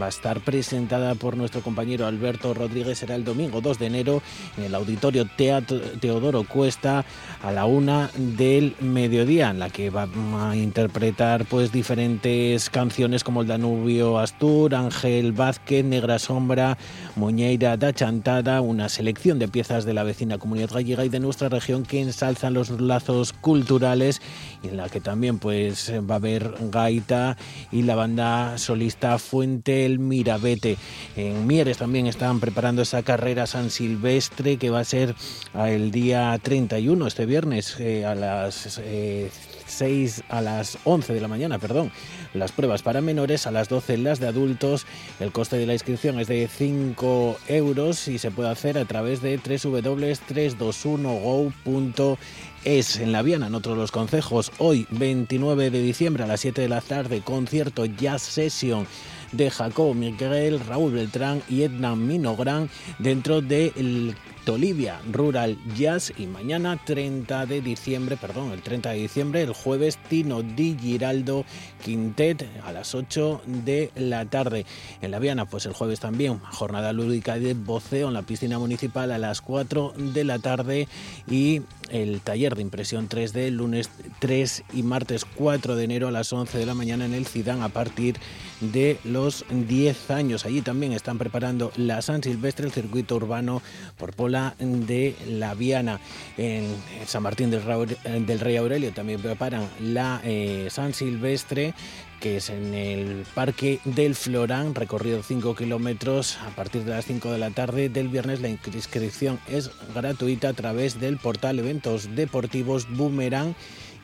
Va a estar presentada por nuestro compañero Alberto Rodríguez. Será el domingo 2 de enero en el Auditorio Teodoro Cuesta a la una del mediodía, en la que va a interpretar pues diferentes canciones como el Danubio Astur, Ángel Vázquez, Negra Sombra, Moñeira da Chantada, una selección de piezas de la vecina comunidad gallega y de nuestra región que ensalzan los lazos culturales y en la que también pues va a haber gaita y la banda solista Fuente el Mirabete. En Mieres también están preparando esa carrera San Silvestre que va a ser el día 31, este viernes, eh, a las eh, 6 a las 11 de la mañana, perdón. Las pruebas para menores, a las 12 las de adultos. El coste de la inscripción es de 5 euros y se puede hacer a través de www.321go.es. En La Viana, en otros los consejos, hoy 29 de diciembre a las 7 de la tarde, concierto Jazz Session de Jacob Miguel, Raúl Beltrán y Edna Minogran dentro del Tolivia Rural Jazz y mañana 30 de diciembre, perdón, el 30 de diciembre, el jueves Tino Di Giraldo Quintet a las 8 de la tarde. En La Viana, pues el jueves también, jornada lúdica de voceo en la piscina municipal a las 4 de la tarde y el taller de impresión 3D lunes 3 y martes 4 de enero a las 11 de la mañana en el Cidán a partir de los 10 años. Allí también están preparando la San Silvestre, el circuito urbano por Pola de La Viana. En San Martín del, Rey Aurelio también preparan la eh, San Silvestre que es en el Parque del Florán, recorrido 5 kilómetros a partir de las 5 de la tarde del viernes. La inscripción es gratuita a través del portal Eventos Deportivos Boomerang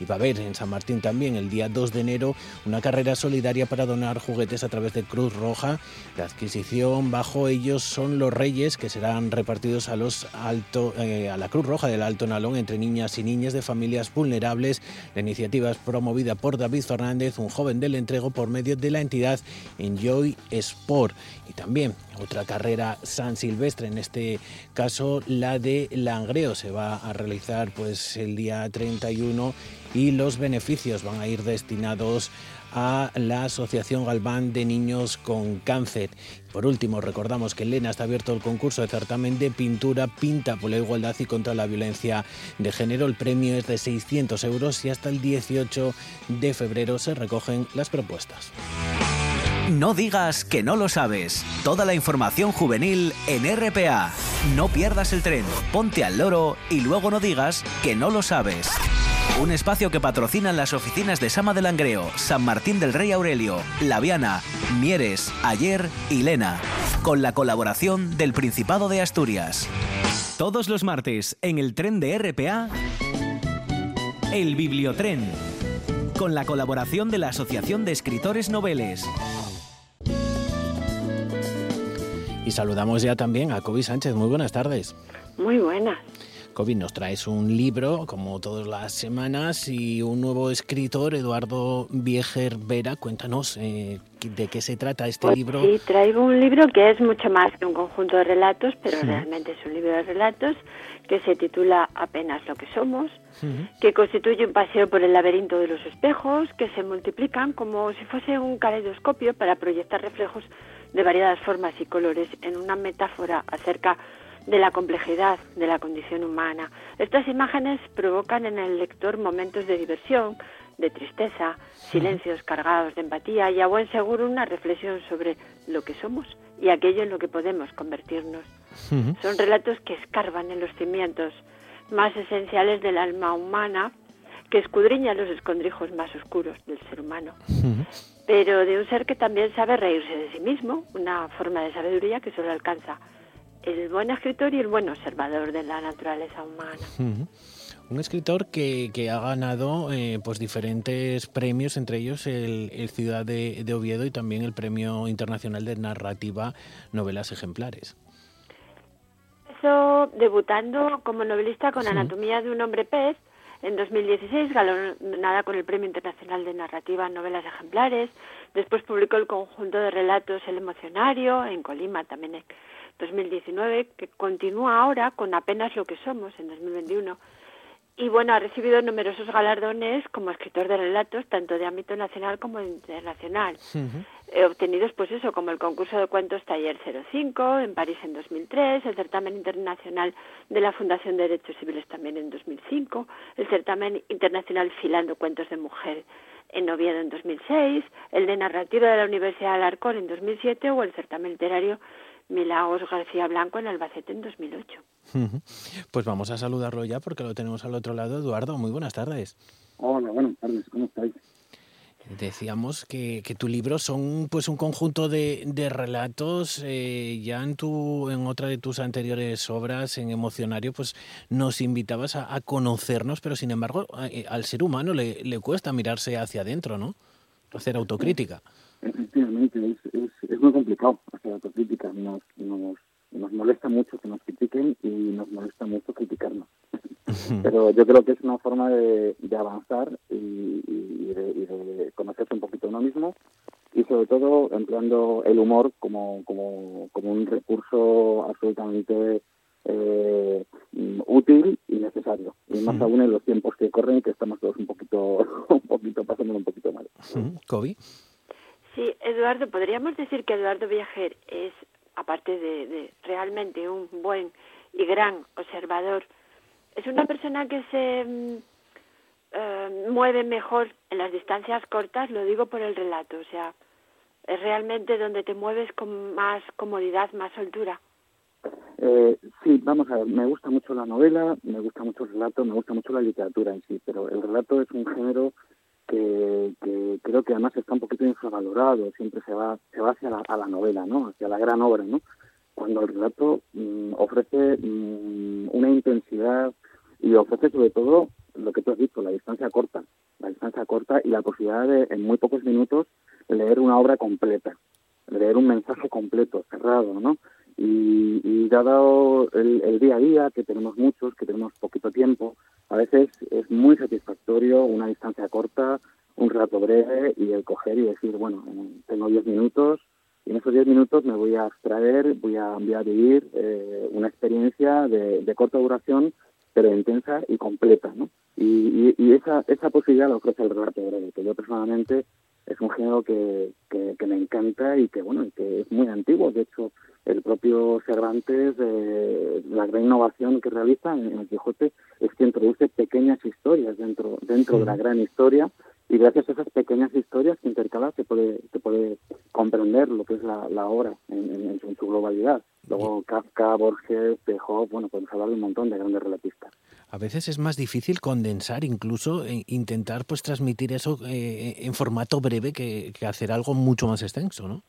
y va a haber en San Martín también el día 2 de enero una carrera solidaria para donar juguetes a través de Cruz Roja. La adquisición bajo ellos son los reyes que serán repartidos eh, a la Cruz Roja del Alto Nalón entre niñas y niñas de familias vulnerables. La iniciativa es promovida por David Fernández, un joven del entrego por medio de la entidad Enjoy Sport y también otra carrera San Silvestre, en este caso la de Langreo, se va a realizar pues el día 31 y los beneficios van a ir destinados a la Asociación Galván de Niños con Cáncer. Por último, recordamos que en Lena está abierto el concurso de certamen de pintura Pinta por la Igualdad y contra la Violencia de Género. El premio es de 600 euros y hasta el 18 de febrero se recogen las propuestas. No digas que no lo sabes. Toda la información juvenil en RPA. No pierdas el tren, ponte al loro y luego no digas que no lo sabes. Un espacio que patrocinan las oficinas de Sama de Langreo, San Martín del Rey Aurelio, La Viana, Mieres, Ayer y Lena, con la colaboración del Principado de Asturias. Todos los martes en el tren de RPA, el Bibliotren, con la colaboración de la Asociación de Escritores Noveles. Y saludamos ya también a Kobe Sánchez. Muy buenas tardes. Muy buenas. Kobe, nos traes un libro, como todas las semanas, y un nuevo escritor, Eduardo Viejer Vera. Cuéntanos eh, de qué se trata este Pues libro. Sí, traigo un libro que es mucho más que un conjunto de relatos, pero realmente es un libro de relatos que se titula Apenas lo que somos, que constituye un paseo por el laberinto de los espejos, que se multiplican como si fuese un caleidoscopio para proyectar reflejos de variadas formas y colores en una metáfora acerca de la complejidad de la condición humana. Estas imágenes provocan en el lector momentos de diversión, de tristeza, silencios cargados de empatía y a buen seguro una reflexión sobre lo que somos y aquello en lo que podemos convertirnos. Son relatos que escarban en los cimientos más esenciales del alma humana, que escudriñan los escondrijos más oscuros del ser humano, pero de un ser que también sabe reírse de sí mismo, una forma de sabiduría que solo alcanza el buen escritor y el buen observador de la naturaleza humana. Un escritor que, que ha ganado eh, pues diferentes premios, entre ellos el, Ciudad de, Oviedo y también el Premio Internacional de Narrativa Novelas Ejemplares. Empezó debutando como novelista con Anatomía de un hombre pez en 2016, nada con el Premio Internacional de Narrativa Novelas Ejemplares. Después publicó el conjunto de relatos El Emocionario en Colima también en 2019, que continúa ahora con Apenas lo que somos en 2021 y bueno, ha recibido numerosos galardones como escritor de relatos, tanto de ámbito nacional como internacional. obtenidos, pues eso, como el concurso de cuentos Taller 05 en París en 2003, el certamen internacional de la Fundación de Derechos Civiles también en 2005, el certamen internacional Filando Cuentos de Mujer en Oviedo en 2006, el de narrativa de la Universidad de Alarcón en 2007 o el certamen literario Milagros García Blanco en Albacete en 2008. Pues vamos a saludarlo ya porque lo tenemos al otro lado. Eduardo, muy buenas tardes. Hola, buenas tardes, ¿cómo estáis? Decíamos que, que tu libro son pues un conjunto de, de relatos. Eh, ya en tu en otra de tus anteriores obras, en Emocionario, pues nos invitabas a, conocernos, pero sin embargo eh, al ser humano le, le, cuesta mirarse hacia adentro, ¿no? Hacer autocrítica. Efectivamente, es, complicado hacer autocrítica. Nos, nos, nos molesta mucho que nos critiquen y nos molesta mucho criticarnos. Pero yo creo que es una forma de, de avanzar y, de, conocerse un poquito uno mismo y sobre todo empleando el humor como, como, como un recurso absolutamente eh, útil y necesario. Y más aún en los tiempos que corren, que estamos todos un poquito, un poquito pasando un poquito mal. ¿Kobe? Sí, Eduardo, podríamos decir que Eduardo Viajer es aparte de, realmente un buen y gran observador, es una persona que se mm, eh, mueve mejor en las distancias cortas, lo digo por el relato, o sea, es realmente donde te mueves con más comodidad, más soltura. Eh, sí, vamos a ver, me gusta mucho la novela, me gusta mucho el relato, me gusta mucho la literatura en sí, pero el relato es un género que, creo que además está un poquito infravalorado, siempre se va, se va hacia la, a la novela, ¿no? hacia la gran obra, ¿no? cuando el relato mm, ofrece mm, una intensidad y ofrece sobre todo lo que tú has dicho, la distancia corta, la distancia corta y la posibilidad de en muy pocos minutos leer una obra completa, leer un mensaje completo, cerrado, ¿no? Y, y dado el, el, día a día, que tenemos muchos, que tenemos poquito tiempo, a veces es muy satisfactorio una distancia corta, un rato breve y el coger y decir, bueno, tengo 10 minutos y en esos 10 minutos me voy a abstraer, voy a, a vivir una experiencia de, de, corta duración, pero intensa y completa, ¿no? Y, y, esa, esa posibilidad la ofrece el relato breve, que yo personalmente es un género que, que, me encanta y que bueno que es muy antiguo. De hecho el propio Cervantes eh, la gran innovación que realiza en, el Quijote es que introduce pequeñas historias dentro dentro de la gran historia. Y gracias a esas pequeñas historias que intercalas se puede se puede comprender lo que es la, la obra en, en, su globalidad. Luego Kafka Borges Pejo bueno podemos hablar de un montón de grandes relatistas a veces es más difícil condensar, incluso e intentar pues transmitir eso eh, en formato breve que, hacer algo mucho más extenso, ¿no?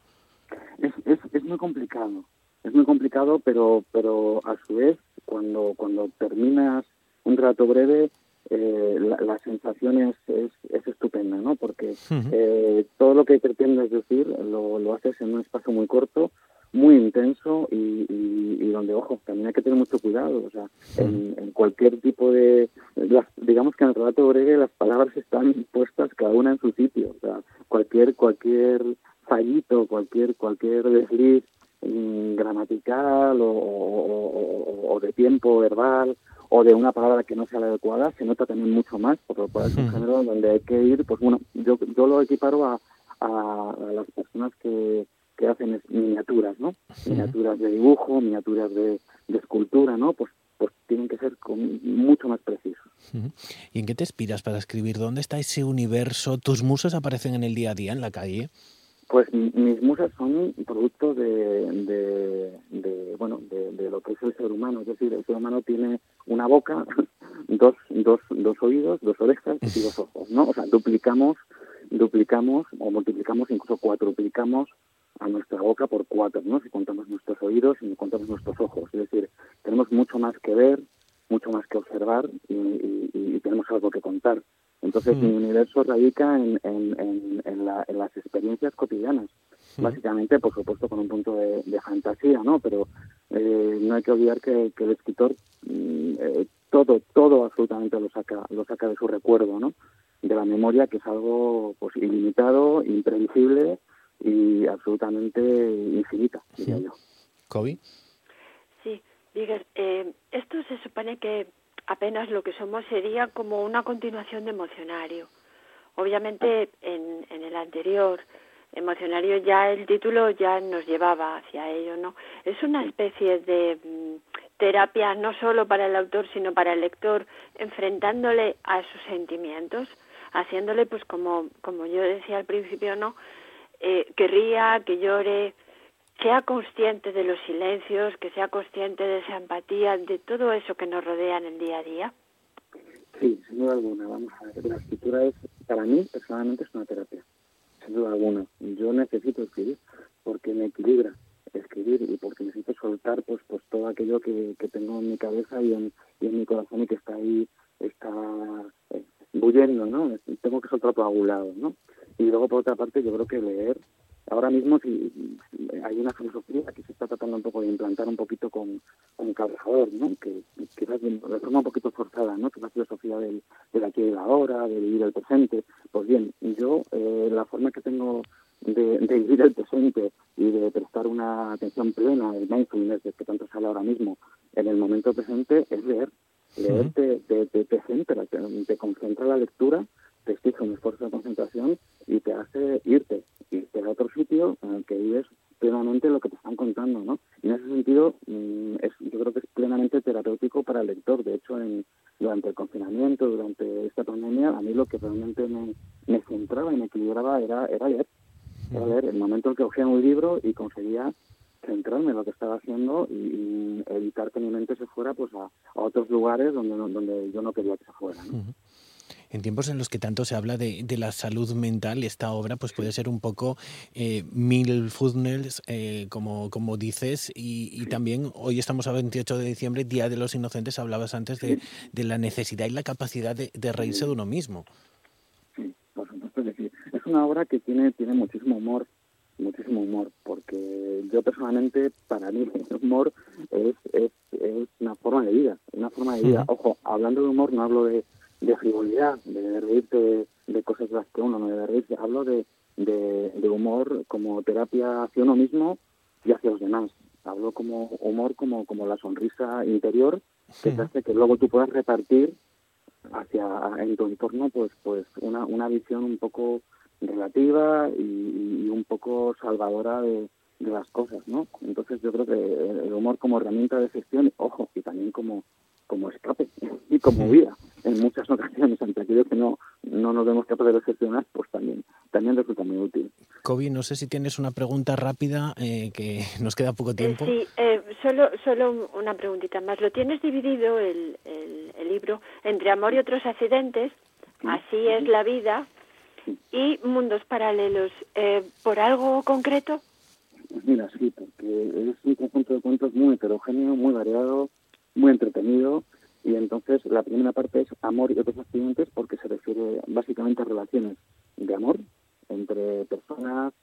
Es, es, es, muy complicado, es muy complicado, pero pero a su vez cuando cuando terminas un rato breve eh, la, sensación es, es, estupenda, ¿no? Porque eh, todo lo que pretendes decir lo, lo haces en un espacio muy corto muy intenso y, y, donde, ojo, también hay que tener mucho cuidado. O sea, en, cualquier tipo de. digamos que en el relato breve las palabras están puestas cada una en su sitio. O sea, cualquier, cualquier fallito, cualquier, cualquier desliz mm, gramatical o, o, de tiempo verbal o de una palabra que no sea la adecuada se nota también mucho más por lo cual es un género donde hay que ir pues bueno yo yo lo equiparo a, a las personas que que hacen es miniaturas, ¿no? Miniaturas de dibujo, miniaturas de, escultura, ¿no? Pues, pues tienen que ser mucho más precisos. ¿Y en qué te inspiras para escribir? ¿Dónde está ese universo? ¿Tus musas aparecen en el día a día, en la calle? Pues mis musas son producto de, de, bueno de, lo que es el ser humano, es decir, el ser humano tiene una boca, dos, dos, dos oídos, dos orejas y dos ojos, ¿no? O sea, duplicamos, duplicamos o multiplicamos, incluso cuatruplicamos a nuestra boca por cuatro, ¿no? Si contamos nuestros oídos y contamos nuestros ojos, es decir, tenemos mucho más que ver, mucho más que observar y tenemos algo que contar. Entonces, mi universo radica en, en, las experiencias cotidianas. Básicamente, por supuesto, con un punto de, fantasía, ¿no? Pero eh, no hay que olvidar que, el escritor mm, eh, todo, todo absolutamente lo saca, lo saca de su recuerdo, ¿no? De la memoria, que es algo pues ilimitado, imprevisible y absolutamente infinita, diría yo. ¿Kobe? Sí, digas, eh, esto se supone que apenas lo que somos sería como una continuación de emocionario. Obviamente en, en el anterior emocionario ya el título ya nos llevaba hacia ello, ¿no? Es una especie de mm, terapia no solo para el autor sino para el lector, enfrentándole a sus sentimientos, haciéndole pues como como yo decía al principio, ¿no? Eh, que ría, que llore, sea consciente de los silencios, que sea consciente de esa empatía, de todo eso que nos rodea en el día a día? Sí, sin duda alguna. Vamos a ver, la escritura es, para mí, personalmente, es una terapia. Sin duda alguna. Yo necesito escribir porque me equilibra escribir y porque necesito soltar pues pues todo aquello que, que tengo en mi cabeza y en, y en mi corazón y que está ahí, está eh, bullendo, ¿no? Tengo que soltar todo a ¿no? Y luego, por otra parte, yo creo que leer ahora mismo si, hay una filosofía que se está tratando un poco de implantar un poquito con, con Carvajal, ¿no? que quizás de, forma un poquito forzada, ¿no? que es la filosofía del, del aquí y la ahora, de vivir el presente. Pues bien, yo eh, la forma que tengo de, de, vivir el presente y de prestar una atención plena, el mindfulness que tanto sale ahora mismo, en el momento presente es leer. Leer te, te, te, te centra, te concentra la lectura te exige un esfuerzo de concentración y te hace irte, irte a otro sitio en el que vives plenamente lo que te están contando, ¿no? Y en ese sentido, mm, es, yo creo que es plenamente terapéutico para el lector. De hecho, en, durante el confinamiento, durante esta pandemia, a mí lo que realmente me, me centraba y me equilibraba era, era leer. Era leer el momento en que cogía un libro y conseguía centrarme en lo que estaba haciendo y, evitar que mi mente se fuera pues a, otros lugares donde, donde yo no quería que se fuera. ¿no? En tiempos en los que tanto se habla de, de la salud mental, esta obra pues puede ser un poco eh, mil funnels, eh, como, como dices, y, también hoy estamos a 28 de diciembre, Día de los Inocentes, hablabas antes de, de la necesidad y la capacidad de, de reírse de uno mismo. Sí, por supuesto que sí. Es una obra que tiene, tiene muchísimo humor, muchísimo humor, porque yo personalmente, para mí, el humor es, es, es una forma de vida, una forma de vida. Ojo, hablando de humor no hablo de de frivolidad, de reírte de, cosas de las que uno no debe reírse. Hablo de, de, humor como terapia hacia uno mismo y hacia los demás. Hablo como humor como, como la sonrisa interior que te hace que luego tú puedas repartir hacia en tu entorno pues pues una, una visión un poco relativa y, un poco salvadora de, de las cosas, ¿no? Entonces yo creo que el humor como herramienta de gestión, ojo, y también como, como escape y como vida en muchas ocasiones ante aquello que no, no nos vemos capaces de gestionar, pues también, también resulta muy útil. Kobe, no sé si tienes una pregunta rápida, eh, que nos queda poco tiempo. sí, eh, solo, solo una preguntita más. ¿Lo tienes dividido el, el, libro entre amor y otros accidentes? Así es la vida y mundos paralelos. Eh, ¿Por algo concreto? Pues mira, sí, porque es un conjunto de cuentos muy heterogéneo, muy variado, muy entretenido y entonces la primera parte es amor y otros accidentes porque se refiere básicamente a relaciones de amor entre personas,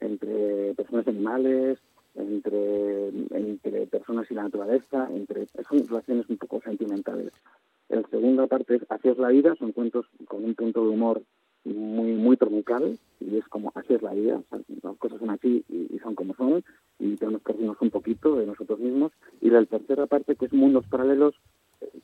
entre personas animales, entre, entre personas y la naturaleza, entre son relaciones un poco sentimentales. La segunda parte es es la vida, son cuentos con un punto de humor muy muy troncal y es como así es la vida, las cosas son así y, son como son y tenemos que reírnos un poquito de nosotros mismos. Y la tercera parte que es mundos paralelos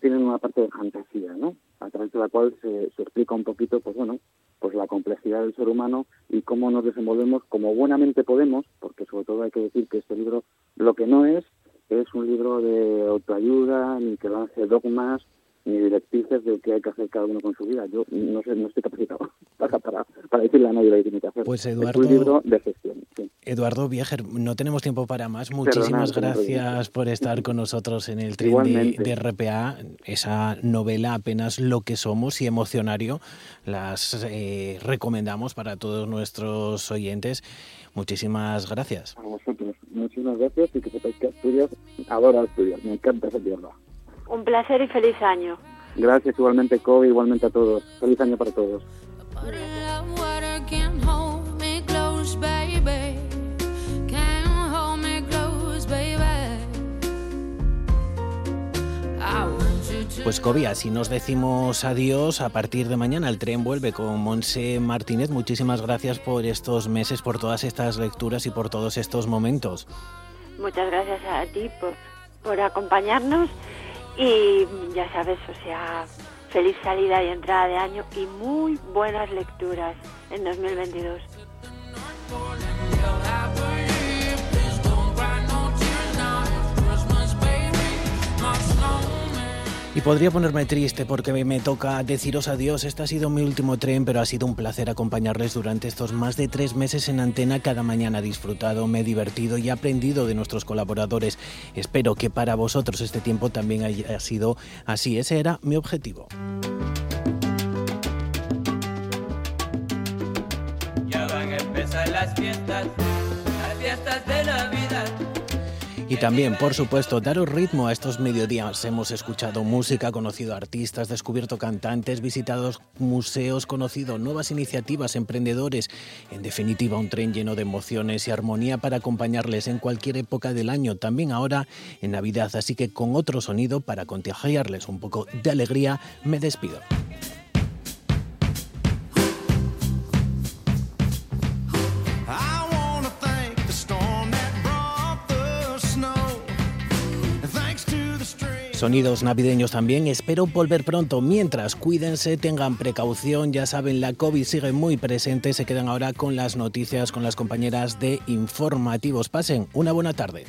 tienen una parte de fantasía, ¿no? A través de la cual se, explica un poquito, pues bueno, pues la complejidad del ser humano y cómo nos desenvolvemos como buenamente podemos, porque sobre todo hay que decir que este libro lo que no es es un libro de autoayuda ni que lance dogmas ni directrices de qué hay que hacer cada uno con su vida. Yo no sé, no estoy capacitado para, para, para decirle a nadie lo que tiene que hacer. Pues Eduardo, es un libro de gestión. Eduardo Vieger, no tenemos tiempo para más. Muchísimas gracias por estar con nosotros en el tren de, RPA. Esa novela apenas lo que somos y emocionario las eh, recomendamos para todos nuestros oyentes. Muchísimas gracias. A vosotros, muchísimas gracias y que sepáis que Asturias adora Asturias. Me encanta esa tierra. Un placer y feliz año. Gracias igualmente, Kobe, igualmente a todos. Feliz año para todos. Pues Kobe, si nos decimos adiós, a partir de mañana el tren vuelve con Monse Martínez. Muchísimas gracias por estos meses, por todas estas lecturas y por todos estos momentos. Muchas gracias a ti por, por acompañarnos y ya sabes, o sea, feliz salida y entrada de año y muy buenas lecturas en 2022. Y podría ponerme triste porque me toca deciros adiós. Este ha sido mi último tren, pero ha sido un placer acompañarles durante estos más de tres meses en antena. Cada mañana he disfrutado, me he divertido y he aprendido de nuestros colaboradores. Espero que para vosotros este tiempo también haya sido así. Ese era mi objetivo. Y también, por supuesto, daros ritmo a estos mediodías. Hemos escuchado música, conocido artistas, descubierto cantantes, visitado museos, conocido nuevas iniciativas, emprendedores. En definitiva, un tren lleno de emociones y armonía para acompañarles en cualquier época del año, también ahora en Navidad. Así que con otro sonido para contagiarles un poco de alegría, me despido. Sonidos navideños también. Espero volver pronto. Mientras, cuídense, tengan precaución. Ya saben, la COVID sigue muy presente. Se quedan ahora con las noticias con las compañeras de informativos. Pasen una buena tarde.